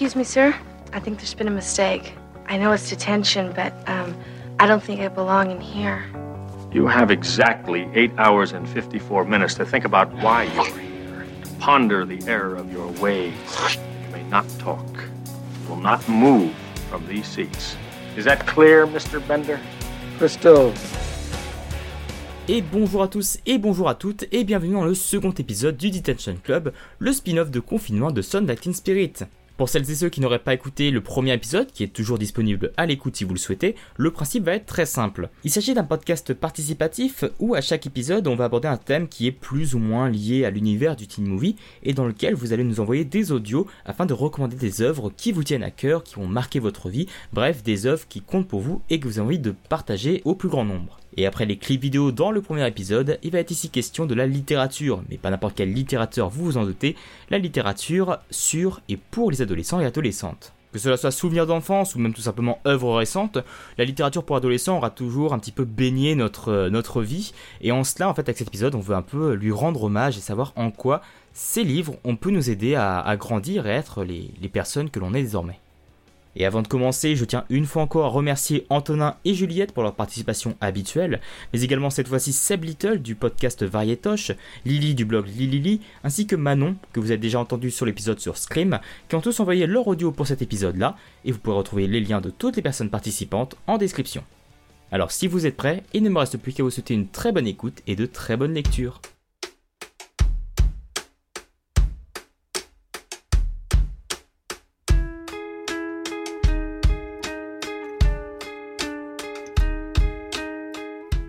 Excuse me, sir? I think there's been a mistake. I know it's detention, but um, I don't think I belong in here. You have exactly 8 hours and 54 minutes to think about why you're here, to ponder the error of your ways. You may not talk. You will not move from these seats. Is that clear, Mr. Bender? Crystal. Et bonjour à tous et bonjour à toutes et bienvenue dans le second épisode du Detention Club, le spin-off de confinement de Sound Acting Spirit. Pour celles et ceux qui n'auraient pas écouté le premier épisode, qui est toujours disponible à l'écoute si vous le souhaitez, le principe va être très simple. Il s'agit d'un podcast participatif où à chaque épisode on va aborder un thème qui est plus ou moins lié à l'univers du teen movie et dans lequel vous allez nous envoyer des audios afin de recommander des œuvres qui vous tiennent à cœur, qui ont marqué votre vie, bref des œuvres qui comptent pour vous et que vous avez envie de partager au plus grand nombre. Et après les clips vidéo dans le premier épisode, il va être ici question de la littérature, mais pas n'importe quelle littérature, vous vous en doutez, la littérature sur et pour les adolescents et adolescentes. Que cela soit souvenir d'enfance ou même tout simplement œuvre récente, la littérature pour adolescents aura toujours un petit peu baigné notre, notre vie, et en cela, en fait, avec cet épisode, on veut un peu lui rendre hommage et savoir en quoi ces livres, on peut nous aider à, grandir et être les personnes que l'on est désormais. Et avant de commencer, je tiens une fois encore à remercier Antonin et Juliette pour leur participation habituelle, mais également cette fois-ci Seb Little du podcast Varietoche, Lily du blog Lilili, ainsi que Manon, que vous avez déjà entendu sur l'épisode sur Scream, qui ont tous envoyé leur audio pour cet épisode-là, et vous pourrez retrouver les liens de toutes les personnes participantes en description. Alors si vous êtes prêts, il ne me reste plus qu'à vous souhaiter une très bonne écoute et de très bonnes lectures.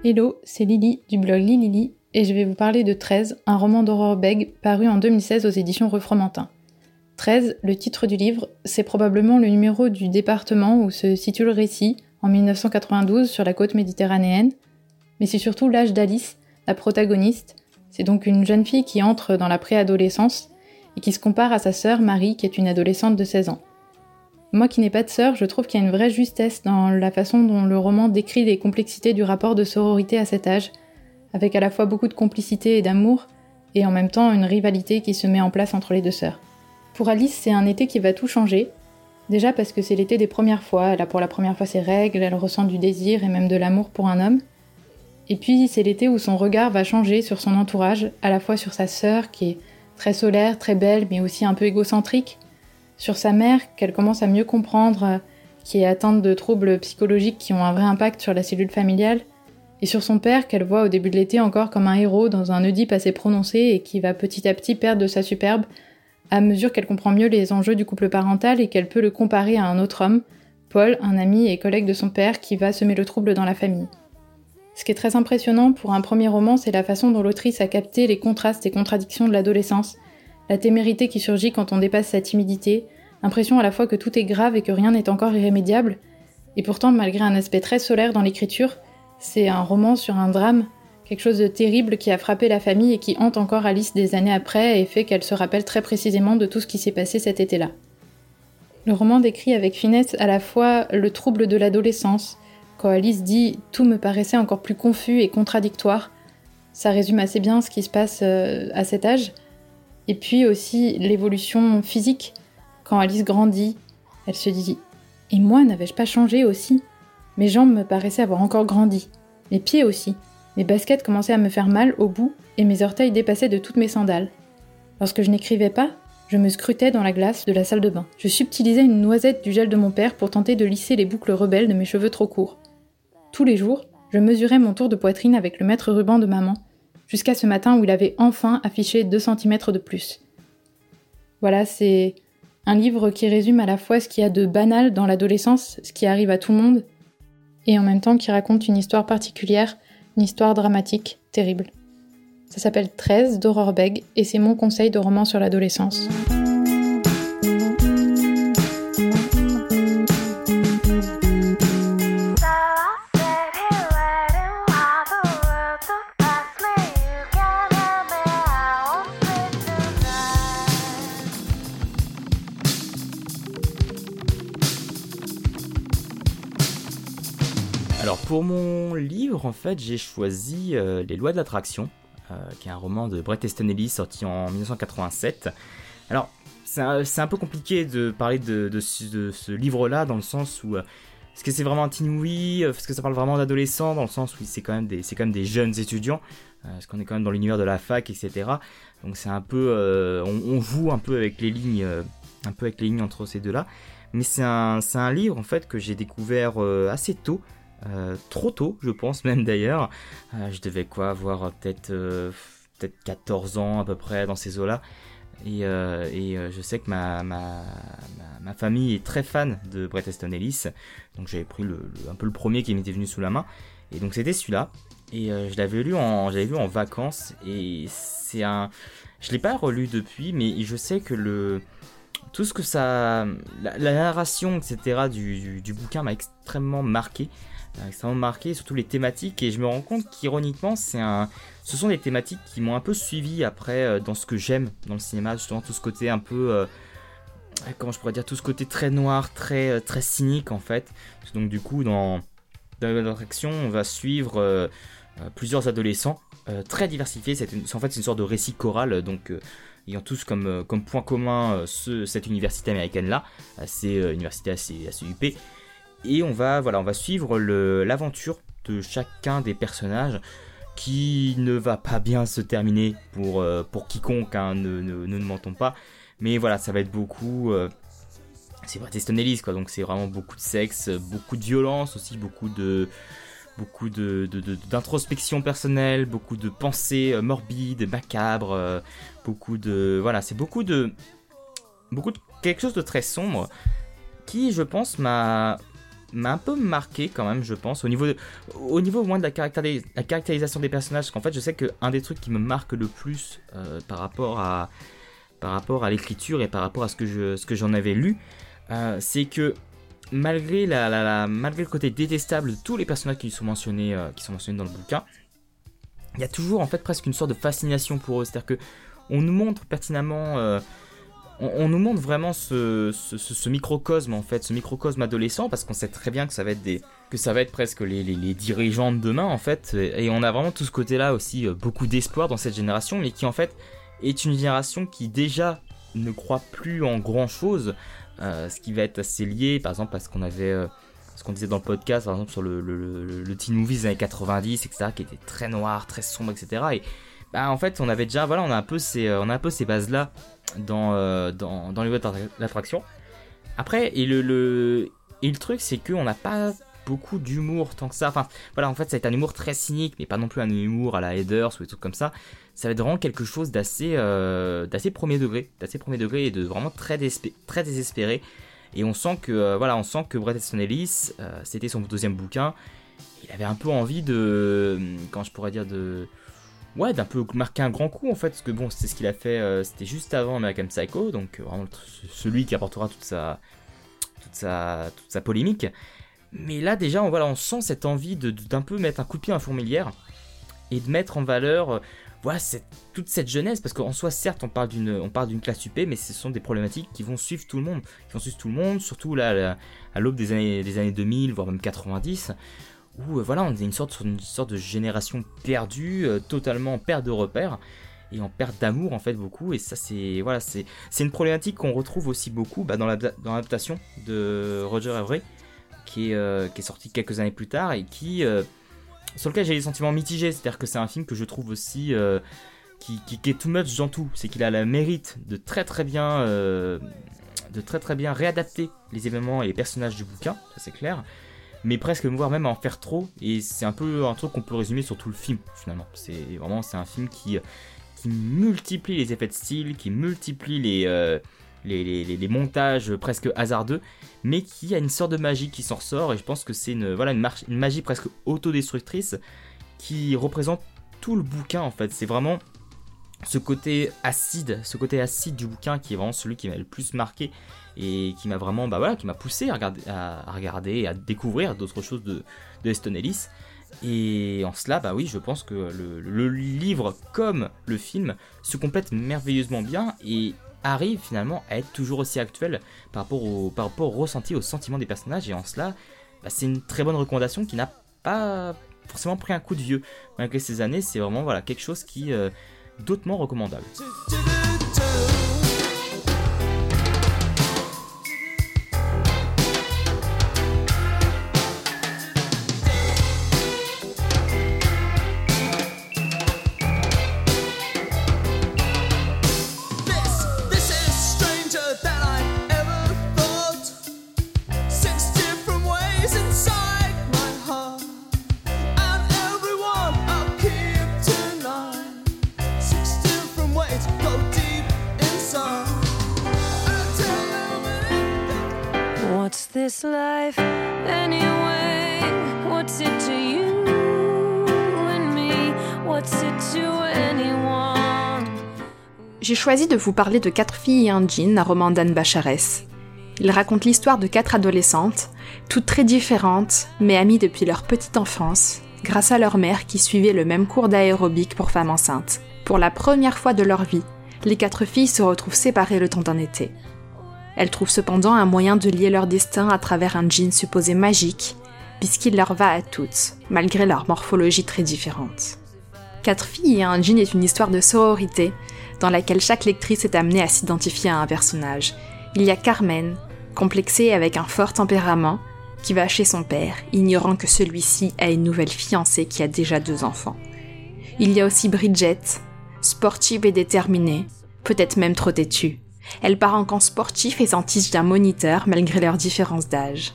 Hello, c'est Lily du blog Lilili et je vais vous parler de 13, un roman d'horreur bègue paru en 2016 aux éditions Refromentin. 13, le titre du livre, c'est probablement le numéro du département où se situe le récit en 1992 sur la côte méditerranéenne, mais c'est surtout l'âge d'Alice, la protagoniste. C'est donc une jeune fille qui entre dans la préadolescence et qui se compare à sa sœur Marie qui est une adolescente de 16 ans. Moi qui n'ai pas de sœur, je trouve qu'il y a une vraie justesse dans la façon dont le roman décrit les complexités du rapport de sororité à cet âge, avec à la fois beaucoup de complicité et d'amour, et en même temps une rivalité qui se met en place entre les deux sœurs. Pour Alice, c'est un été qui va tout changer. Déjà parce que c'est l'été des premières fois, elle a pour la première fois ses règles, elle ressent du désir et même de l'amour pour un homme. Et puis c'est l'été où son regard va changer sur son entourage, à la fois sur sa sœur qui est très solaire, très belle, mais aussi un peu égocentrique, sur sa mère qu'elle commence à mieux comprendre, euh, qui est atteinte de troubles psychologiques qui ont un vrai impact sur la cellule familiale, et sur son père qu'elle voit au début de l'été encore comme un héros dans un Oedipe assez prononcé et qui va petit à petit perdre de sa superbe à mesure qu'elle comprend mieux les enjeux du couple parental et qu'elle peut le comparer à un autre homme, Paul, un ami et collègue de son père qui va semer le trouble dans la famille. Ce qui est très impressionnant pour un premier roman, c'est la façon dont l'autrice a capté les contrastes et contradictions de l'adolescence, la témérité qui surgit quand on dépasse sa timidité, l'impression à la fois que tout est grave et que rien n'est encore irrémédiable, et pourtant malgré un aspect très solaire dans l'écriture, c'est un roman sur un drame, quelque chose de terrible qui a frappé la famille et qui hante encore Alice des années après et fait qu'elle se rappelle très précisément de tout ce qui s'est passé cet été-là. Le roman décrit avec finesse à la fois le trouble de l'adolescence, quand Alice dit tout me paraissait encore plus confus et contradictoire, ça résume assez bien ce qui se passe euh, à cet âge, et puis aussi l'évolution physique. Quand Alice grandit, elle se dit Et moi, n'avais-je pas changé aussi? Mes jambes me paraissaient avoir encore grandi. Mes pieds aussi. Mes baskets commençaient à me faire mal au bout et mes orteils dépassaient de toutes mes sandales. Lorsque je n'écrivais pas, je me scrutais dans la glace de la salle de bain. Je subtilisais une noisette du gel de mon père pour tenter de lisser les boucles rebelles de mes cheveux trop courts. Tous les jours, je mesurais mon tour de poitrine avec le mètre ruban de maman jusqu'à ce matin où il avait enfin affiché 2 cm de plus. Voilà, c'est un livre qui résume à la fois ce qu'il y a de banal dans l'adolescence, ce qui arrive à tout le monde, et en même temps qui raconte une histoire particulière, une histoire dramatique, terrible. Ça s'appelle 13 d'Aurore Beg et c'est mon conseil de roman sur l'adolescence. Pour mon livre, en fait, j'ai choisi euh, Les lois de l'attraction, euh, qui est un roman de Bret Easton Ellis sorti en 1987. Alors, c'est un, peu compliqué de parler de, ce livre-là dans le sens où est-ce que c'est vraiment un teen Est-ce que ça parle vraiment d'adolescents Dans le sens où c'est quand même des, c'est quand même des jeunes étudiants. Parce qu'on est quand même dans l'univers de la fac, etc. Donc c'est un peu, on, joue un peu avec les lignes, un peu avec les lignes entre ces deux-là. Mais c'est un, un livre en fait que j'ai découvert assez tôt. Euh, trop tôt, je pense même d'ailleurs. Euh, je devais quoi avoir peut-être euh, peut-être 14 ans à peu près dans ces eaux-là. Et, je sais que ma, ma, ma, famille est très fan de Bret Easton Ellis. Donc j'avais pris le, un peu le premier qui m'était venu sous la main. Et donc c'était celui-là. Et je l'avais lu en lu en vacances. Et c'est un. Je l'ai pas relu depuis, mais je sais que le tout ce que ça. La, narration, etc. du, du bouquin m'a extrêmement marqué extrêmement marqué, surtout les thématiques, et je me rends compte qu'ironiquement, c'est un, ce sont des thématiques qui m'ont un peu suivi après euh, dans ce que j'aime dans le cinéma, justement tout ce côté un peu, euh, comment je pourrais dire, tout ce côté très noir, très euh, très cynique en fait. Donc du coup, dans dans l'attraction, on va suivre plusieurs adolescents très diversifiés. C'est en fait une sorte de récit choral, donc ayant tous comme, comme point commun ce, cette université américaine là, c'est université assez, assez huppée et on va, voilà, on va suivre l'aventure de chacun des personnages qui ne va pas bien se terminer pour, euh, quiconque, hein, ne, mentons pas. Mais voilà, ça va être beaucoup... Euh, c'est Easton Ellis, quoi, donc c'est vraiment beaucoup de sexe, beaucoup de violence aussi, beaucoup de beaucoup de, d'introspection personnelle, beaucoup de pensées euh, morbides, macabres, beaucoup de voilà, c'est beaucoup de beaucoup de quelque chose de très sombre qui, je pense, m'a m'a un peu marqué quand même, je pense, au niveau, au niveau moins de la, la caractérisation des personnages, parce qu'en fait, je sais qu'un des trucs qui me marque le plus euh, par rapport à, par rapport à l'écriture et par rapport à ce que je, ce que j'en avais lu, euh, c'est que malgré la, la, malgré le côté détestable de tous les personnages qui sont mentionnés, euh, qui sont mentionnés dans le bouquin, il y a toujours en fait presque une sorte de fascination pour eux, c'est-à-dire que on nous montre pertinemment on, nous montre vraiment ce, microcosme en fait, ce microcosme adolescent, parce qu'on sait très bien que ça va être des, que ça va être presque les, dirigeants de demain en fait, et on a vraiment tout ce côté-là aussi euh, beaucoup d'espoir dans cette génération, mais qui en fait est une génération qui déjà ne croit plus en grand chose, euh, ce qui va être assez lié, par exemple parce qu'on avait euh, ce qu'on disait dans le podcast, par exemple sur le, teen movie des années 90, etc., qui était très noir, très sombre, etc. Et bah, en fait, on avait déjà, voilà, on a un peu ces, on a un peu ces bases là dans, euh, dans, dans les voies d'attraction. Après, et le, le, et le truc, c'est qu'on n'a pas beaucoup d'humour tant que ça. Enfin, voilà, en fait, ça va être un humour très cynique, mais pas non plus un humour à la Headers ou des trucs comme ça. Ça va être vraiment quelque chose d'assez, euh, d'assez premier degré, d'assez premier degré et de vraiment très, très désespéré. Et on sent que, euh, voilà, on sent que Brett Easton Ellis, c'était son deuxième bouquin. Il avait un peu envie de, quand je pourrais dire de, ouais, d'un peu marquer un grand coup en fait, parce que bon, c'est ce qu'il a fait, euh, c'était juste avant American Psycho, donc euh, vraiment celui qui apportera toute sa, toute sa, toute sa polémique. Mais là déjà, on, on sent cette envie de, d'un peu mettre un coup de pied à la fourmilière et de mettre en valeur, euh, voilà, toute cette jeunesse, parce qu'en soi, certes, on parle d'une, on parle d'une classe UP, mais ce sont des problématiques qui vont suivre tout le monde, qui vont suivre tout le monde, surtout là, à l'aube des années, des années 2000, voire même 90 où euh, voilà, on est une sorte, une sorte de génération perdue, euh, totalement en perte de repères et en perte d'amour en fait beaucoup. Et ça c'est voilà, c'est c'est une problématique qu'on retrouve aussi beaucoup bah, dans l'adaptation de Roger Avery, qui est euh, qui est sorti quelques années plus tard et qui sur lequel j'ai des sentiments mitigés. C'est-à-dire que c'est un film que je trouve aussi qui, qui, est too much dans tout. C'est qu'il a le mérite de très très bien de très très bien réadapter les événements et les personnages du bouquin, ça c'est clair mais presque voire même en faire trop. Et c'est un peu un truc qu'on peut résumer sur tout le film finalement. C'est vraiment c'est un film qui qui multiplie les effets de style, qui multiplie les, euh, les, les, montages presque hasardeux, mais qui a une sorte de magie qui s'en ressort. Et je pense que c'est une voilà une, une magie presque autodestructrice qui représente tout le bouquin en fait. C'est vraiment ce côté acide, ce côté acide du bouquin qui est vraiment celui qui m'a le plus marqué et qui m'a vraiment, bah voilà, qui m'a poussé à regarder, à, regarder et à découvrir d'autres choses de, de Eston Ellis. Et en cela, bah oui, je pense que le, livre comme le film se complètent merveilleusement bien et arrive finalement à être toujours aussi actuel par rapport au, par rapport au ressenti, au sentiment des personnages. Et en cela, bah, c'est une très bonne recommandation qui n'a pas forcément pris un coup de vieux. Malgré ces années, c'est vraiment voilà, quelque chose qui... Euh, d'autrement recommandable. This life anyway? What's it to you and me? What's it to anyone? J'ai choisi de vous parler de Quatre filles et un jean, un roman d'Anne Bacharès. Il raconte l'histoire de quatre adolescentes, toutes très différentes, mais amies depuis leur petite enfance, grâce à leur mère qui suivait le même cours d'aérobic pour femmes enceintes. Pour la première fois de leur vie, les quatre filles se retrouvent séparées le temps d'un été. Elles trouvent cependant un moyen de lier leur destin à travers un jean supposé magique, puisqu'il leur va à toutes, malgré leur morphologie très différente. Quatre filles et un jean est une histoire de sororité, dans laquelle chaque lectrice est amenée à s'identifier à un personnage. Il y a Carmen, complexée avec un fort tempérament, qui va chez son père, ignorant que celui-ci a une nouvelle fiancée qui a déjà deux enfants. Il y a aussi Bridget, sportive et déterminée, peut-être même trop têtue. Elle part en camp sportif et s'entiche d'un moniteur malgré leurs différences d'âge.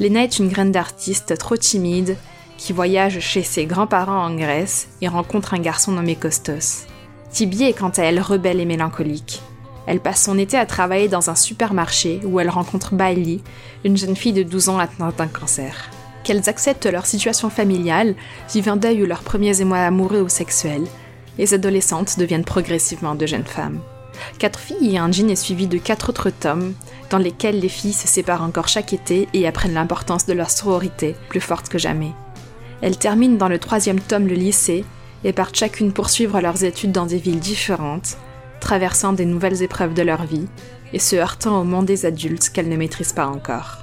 Lena est une graine d'artiste trop timide qui voyage chez ses grands-parents en Grèce et rencontre un garçon nommé Costos. Tibi est quant à elle rebelle et mélancolique. Elle passe son été à travailler dans un supermarché où elle rencontre Bailey, une jeune fille de 12 ans atteinte d'un cancer. Qu'elles acceptent leur situation familiale, vivent un deuil ou leurs premiers émois amoureux ou sexuels, les adolescentes deviennent progressivement de jeunes femmes. Quatre filles et un jean est suivi de quatre autres tomes, dans lesquels les filles se séparent encore chaque été et apprennent l'importance de leur sororité, plus forte que jamais. Elles terminent dans le troisième tome le lycée et partent chacune poursuivre leurs études dans des villes différentes, traversant des nouvelles épreuves de leur vie et se heurtant au monde des adultes qu'elles ne maîtrisent pas encore.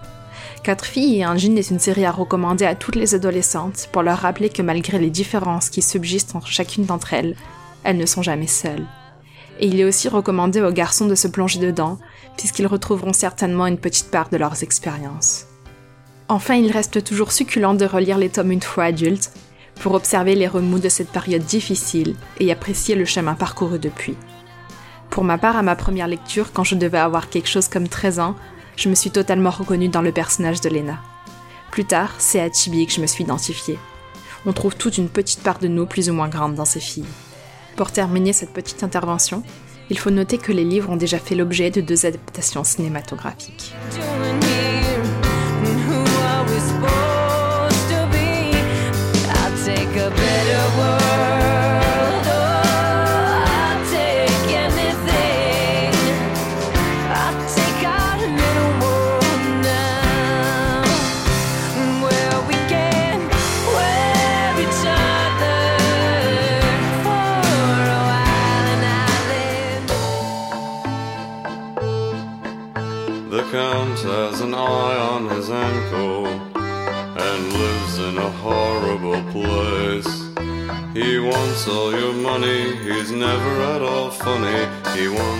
Quatre filles et un jean est une série à recommander à toutes les adolescentes pour leur rappeler que malgré les différences qui subsistent entre chacune d'entre elles, elles ne sont jamais seules. Et il est aussi recommandé aux garçons de se plonger dedans, puisqu'ils retrouveront certainement une petite part de leurs expériences. Enfin, il reste toujours succulent de relire les tomes une fois adultes, pour observer les remous de cette période difficile et apprécier le chemin parcouru depuis. Pour ma part, à ma première lecture, quand je devais avoir quelque chose comme 13 ans, je me suis totalement reconnue dans le personnage de Lena. Plus tard, c'est à Chibi que je me suis identifiée. On trouve toute une petite part de nous plus ou moins grande dans ces filles. Pour terminer cette petite intervention, il faut noter que les livres ont déjà fait l'objet de deux adaptations cinématographiques.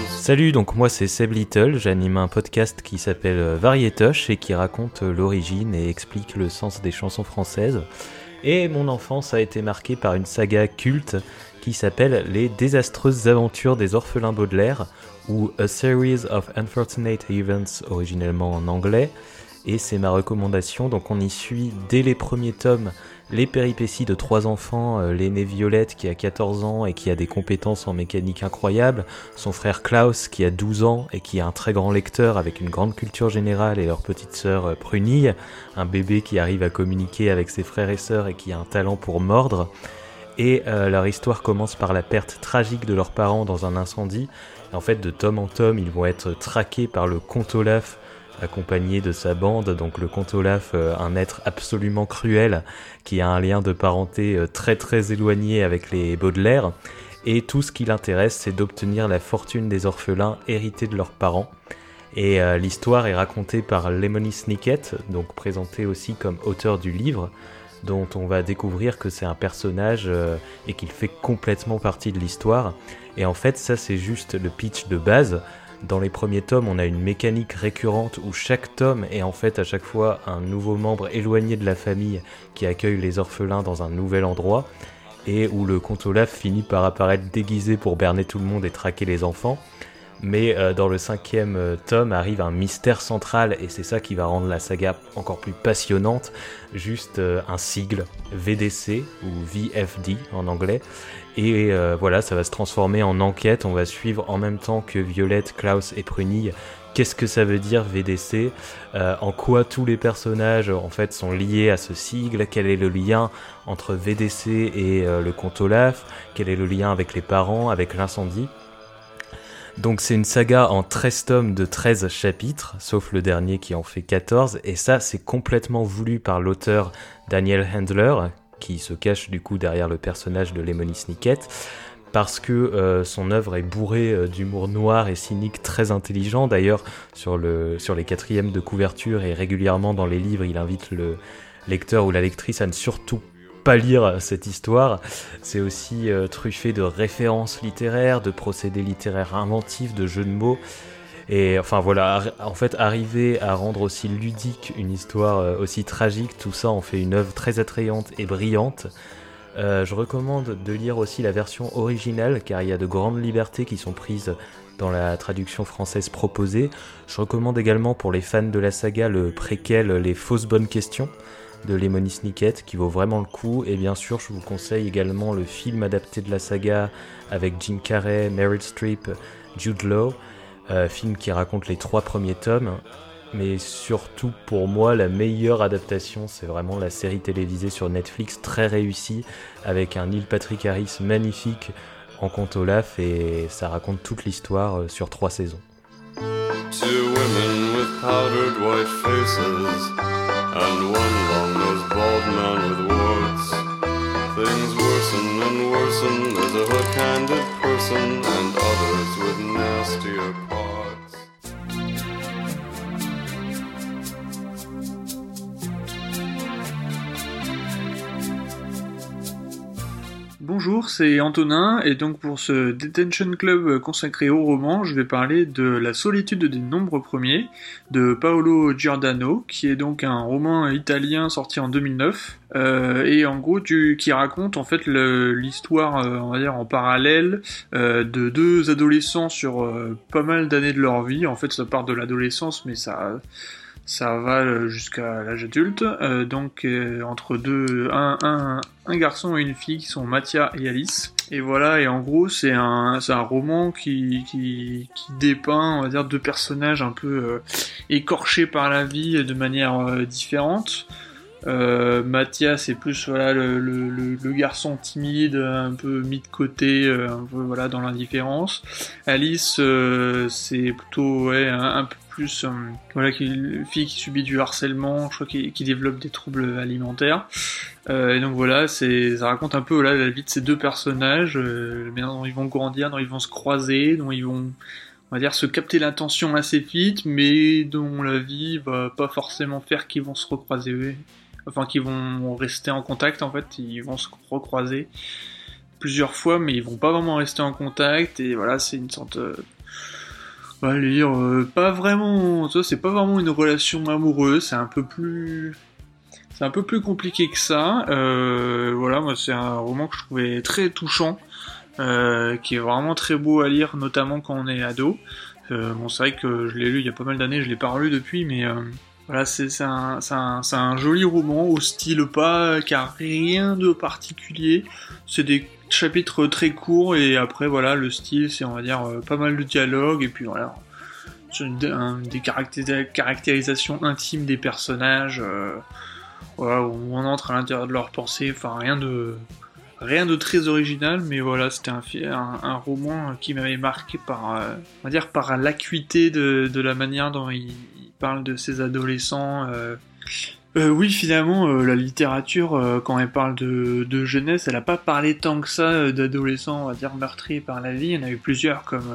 Salut, donc moi c'est Seb Little, j'anime un podcast qui s'appelle euh, Varietoche et qui raconte euh, l'origine et explique le sens des chansons françaises. Et mon enfance a été marquée par une saga culte qui s'appelle Les désastreuses aventures des orphelins Baudelaire ou A Series of Unfortunate Events originellement en anglais. Et c'est ma recommandation, donc on y suit dès les premiers tomes les péripéties de trois enfants, euh, l'aîné Violette qui a 14 ans et qui a des compétences en mécanique incroyables, son frère Klaus qui a 12 ans et qui est un très grand lecteur avec une grande culture générale et leur petite sœur euh, Prunille, un bébé qui arrive à communiquer avec ses frères et sœurs et qui a un talent pour mordre. Et euh, leur histoire commence par la perte tragique de leurs parents dans un incendie. En fait, de tome en tome, ils vont être traqués par le comte Olaf, accompagné de sa bande, donc le comte Olaf, euh, un être absolument cruel, qui a un lien de parenté euh, très très éloigné avec les Baudelaire, et tout ce qui l'intéresse, c'est d'obtenir la fortune des orphelins hérités de leurs parents. Et euh, l'histoire est racontée par Lemony Snicket, donc présenté aussi comme auteur du livre, dont on va découvrir que c'est un personnage et qu'il fait complètement partie de l'histoire. Et en fait, ça c'est juste le pitch de base. Dans les premiers tomes, on a une mécanique récurrente où chaque tome est en fait à chaque fois un nouveau membre éloigné de la famille qui accueille les orphelins dans un nouvel endroit et où le comte Olaf finit par apparaître déguisé pour berner tout le monde et traquer les enfants. Mais euh, dans le cinquième euh, tome arrive un mystère central et c'est ça qui va rendre la saga encore plus passionnante. Juste euh, un sigle VDC ou VFD en anglais. Et voilà, ça va se transformer en enquête. On va suivre en même temps que Violette, Klaus et Prunille qu'est-ce que ça veut dire VDC, en quoi tous les personnages en fait sont liés à ce sigle, quel est le lien entre VDC et le comte Olaf, quel est le lien avec les parents, avec l'incendie? Donc c'est une saga en 13 tomes de 13 chapitres, sauf le dernier qui en fait 14, et ça c'est complètement voulu par l'auteur Daniel Handler, qui se cache du coup derrière le personnage de Lemony Snicket parce que euh, son œuvre est bourrée euh, d'humour noir et cynique très intelligent. D'ailleurs, sur, le, sur les quatrièmes de couverture et régulièrement dans les livres, il invite le lecteur ou la lectrice à ne surtout lire cette histoire. C'est aussi euh, truffé de références littéraires, de procédés littéraires inventifs, de jeux de mots. Et enfin voilà, en fait, arriver à rendre aussi ludique une histoire aussi tragique, tout ça en fait une œuvre très attrayante et brillante. Euh, je recommande de lire aussi la version originale car il y a de grandes libertés qui sont prises dans la traduction française proposée. Je recommande également pour les fans de la saga le préquel Les fausses bonnes questions de Lemony Snicket qui vaut vraiment le coup. Et bien sûr je vous conseille également le film adapté de la saga avec Jim Carrey, Meryl Streep, Jude Law, euh, film qui raconte les trois premiers tomes. Mais surtout pour moi la meilleure adaptation c'est vraiment la série télévisée sur Netflix très réussie avec un Neil Patrick Harris magnifique en compte Olaf et ça raconte toute l'histoire euh, sur trois saisons. And one long-nosed bald man with warts. Things worsen and worsen. There's a hook-handed person and others with nastier Bonjour, c'est Antonin, et donc pour ce Detention Club consacré au roman, je vais parler de La solitude des nombres premiers de Paolo Giordano, qui est donc un roman italien sorti en 2009, euh, et en gros qui raconte en fait l'histoire, euh, on va dire en parallèle, euh, de deux adolescents sur pas mal d'années de leur vie. En fait, ça part de l'adolescence, mais ça ça va euh, jusqu'à l'âge adulte. Euh, donc euh, entre deux, un, un, un, garçon et une fille qui sont Mathia et Alice. Et voilà, et en gros c'est un, roman qui, qui, qui, dépeint, on va dire, deux personnages un peu écorchés par la vie de manière différente. Euh, Mathias c'est plus voilà le, le, garçon timide, un peu mis de côté, un peu voilà dans l'indifférence. Alice c'est plutôt un, un, peu plus euh, voilà une fille qui subit du harcèlement, je crois qui, développe des troubles alimentaires. Euh, et donc voilà, ça raconte un peu la vie de ces deux personnages, euh, dont ils vont grandir, dont ils vont se croiser, dont ils vont on va dire se capter l'attention assez vite, mais dont la vie va pas forcément faire qu'ils vont se recroiser, enfin qu'ils vont rester en contact en fait, ils vont se recroiser plusieurs fois, mais ils vont pas vraiment rester en contact, et voilà, c'est une sorte va lire, euh, pas vraiment, c'est pas vraiment une relation amoureuse, c'est un peu plus, c'est un peu plus compliqué que ça. Euh, voilà, moi c'est un roman que je trouvais très touchant, euh, qui est vraiment très beau à lire, notamment quand on est ado. bon, c'est vrai que je l'ai lu il y a pas mal d'années, je l'ai pas relu depuis, mais voilà, c'est un, un, un, joli roman au style pas, car rien de particulier. C'est des chapitres très courts et après voilà le style c'est on va dire euh, pas mal de dialogue et puis voilà des caractérisations intimes des personnages euh, voilà, où on entre à l'intérieur de leurs pensées enfin rien de rien de très original mais voilà c'était un, un, roman qui m'avait marqué par euh, on va dire par l'acuité de, de, la manière dont il, parle de ses adolescents euh, oui, finalement, euh, la littérature, euh, quand elle parle de, de jeunesse, elle n'a pas parlé tant que ça d'adolescents, on va dire, meurtris par la vie. Il y en a eu plusieurs, comme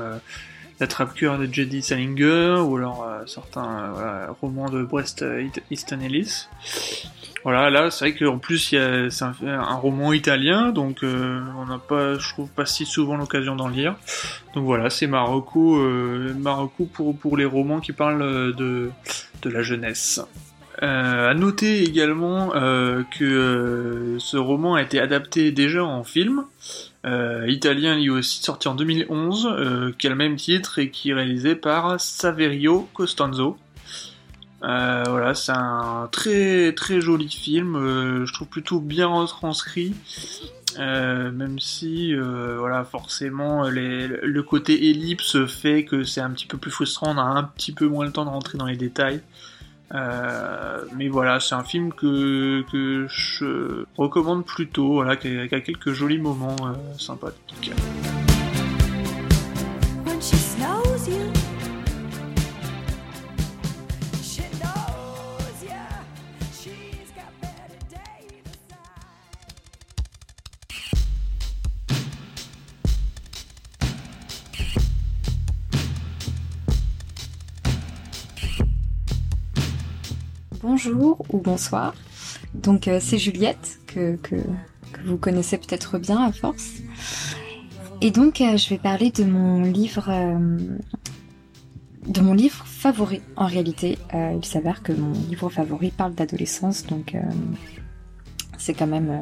La Trappe-Cœur de J.D. Salinger, ou alors certains romans de Brest Easton Ellis. Voilà, là, c'est vrai qu'en plus, c'est un, roman italien, donc on n'a pas, je trouve, pas si souvent l'occasion d'en lire. Donc voilà, c'est Marocco, Marocco pour, les romans qui parlent de, de la jeunesse. Euh, à noter également euh, que euh, ce roman a été adapté déjà en film, euh, italien lui aussi, sorti en 2011, euh, qui a le même titre et qui est réalisé par Saverio Costanzo. Voilà, c'est un très très joli film, je trouve plutôt bien retranscrit. Euh, même si, euh, voilà, forcément, le côté ellipse fait que c'est un petit peu plus frustrant, on a un petit peu moins le temps de rentrer dans les détails. Euh, mais voilà, c'est un film que, je recommande plutôt, voilà, qui a, quelques jolis moments euh, she Bonjour ou bonsoir. Donc euh, c'est Juliette que, vous connaissez peut-être bien à force. Et donc euh, je vais parler de mon livre euh, de mon livre favori en réalité. Il s'avère que mon livre favori parle d'adolescence donc c'est quand même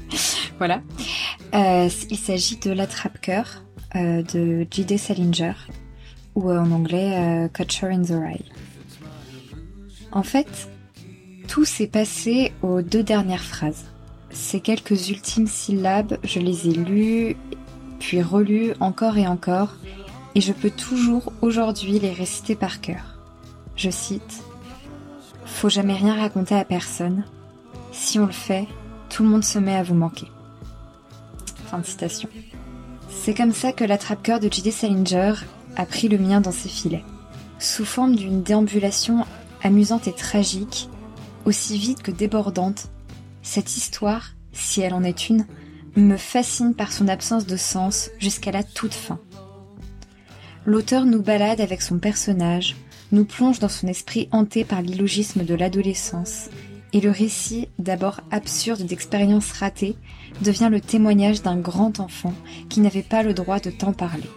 voilà. Il s'agit de L'attrape-cœur de J.D. Salinger ou en anglais Catcher in the Rye. En fait, tout s'est passé aux deux dernières phrases. Ces quelques ultimes syllabes, je les ai lues, puis relues encore et encore, et je peux toujours aujourd'hui les réciter par cœur. Je cite Faut jamais rien raconter à personne. Si on le fait, tout le monde se met à vous manquer. Fin de citation. C'est comme ça que l'attrape-cœur de J.D. Salinger a pris le mien dans ses filets. Sous forme d'une déambulation amusante et tragique, aussi vide que débordante, cette histoire, si elle en est une, me fascine par son absence de sens jusqu'à la toute fin. L'auteur nous balade avec son personnage, nous plonge dans son esprit hanté par l'illogisme de l'adolescence, et le récit, d'abord absurde d'expériences ratées, devient le témoignage d'un grand enfant qui n'avait pas le droit de tant parler.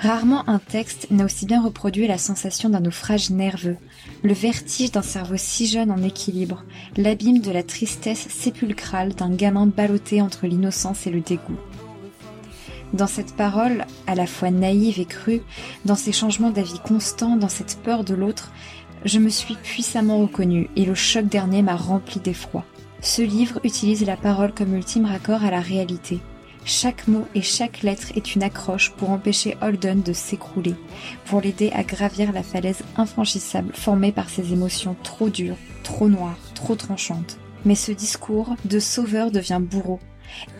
Rarement un texte n'a aussi bien reproduit la sensation d'un naufrage nerveux, le vertige d'un cerveau si jeune en équilibre, l'abîme de la tristesse sépulcrale d'un gamin ballotté entre l'innocence et le dégoût. Dans cette parole, à la fois naïve et crue, dans ces changements d'avis constants, dans cette peur de l'autre, je me suis puissamment reconnue et le choc dernier m'a rempli d'effroi. Ce livre utilise la parole comme ultime raccord à la réalité. Chaque mot et chaque lettre est une accroche pour empêcher Holden de s'écrouler, pour l'aider à gravir la falaise infranchissable formée par ses émotions trop dures, trop noires, trop tranchantes. Mais ce discours de sauveur devient bourreau.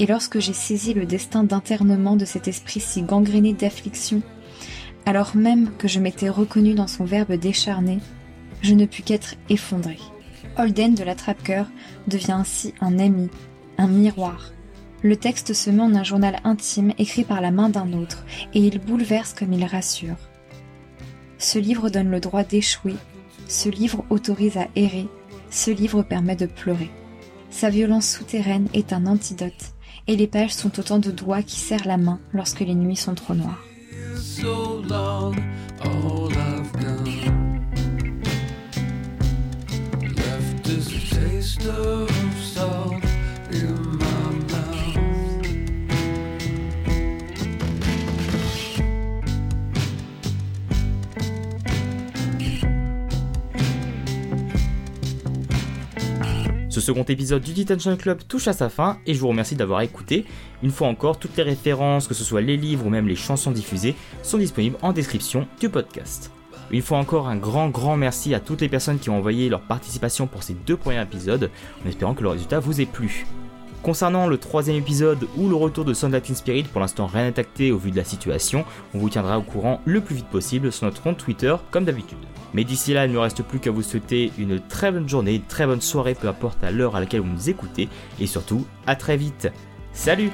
Et lorsque j'ai saisi le destin d'internement de cet esprit si gangréné d'affliction, alors même que je m'étais reconnue dans son verbe décharné, je ne pus qu'être effondrée. Holden de l'attrape-cœur devient ainsi un ami, un miroir. Le texte se met en un journal intime écrit par la main d'un autre, et il bouleverse comme il rassure. Ce livre donne le droit d'échouer, ce livre autorise à errer, ce livre permet de pleurer. Sa violence souterraine est un antidote, et les pages sont autant de doigts qui serrent la main lorsque les nuits sont trop noires. Second épisode du Detention Club touche à sa fin et je vous remercie d'avoir écouté. Une fois encore, toutes les références, que ce soit les livres ou même les chansons diffusées, sont disponibles en description du podcast. Une fois encore, un grand grand merci à toutes les personnes qui ont envoyé leur participation pour ces deux premiers épisodes, en espérant que le résultat vous ait plu. Concernant le troisième épisode ou le retour de Sound Latin Spirit, pour l'instant rien n'est acté au vu de la situation, on vous tiendra au courant le plus vite possible sur notre compte Twitter comme d'habitude. Mais d'ici là, il ne me reste plus qu'à vous souhaiter une très bonne journée, une très bonne soirée, peu importe à l'heure à laquelle vous nous écoutez, et surtout, à très vite. Salut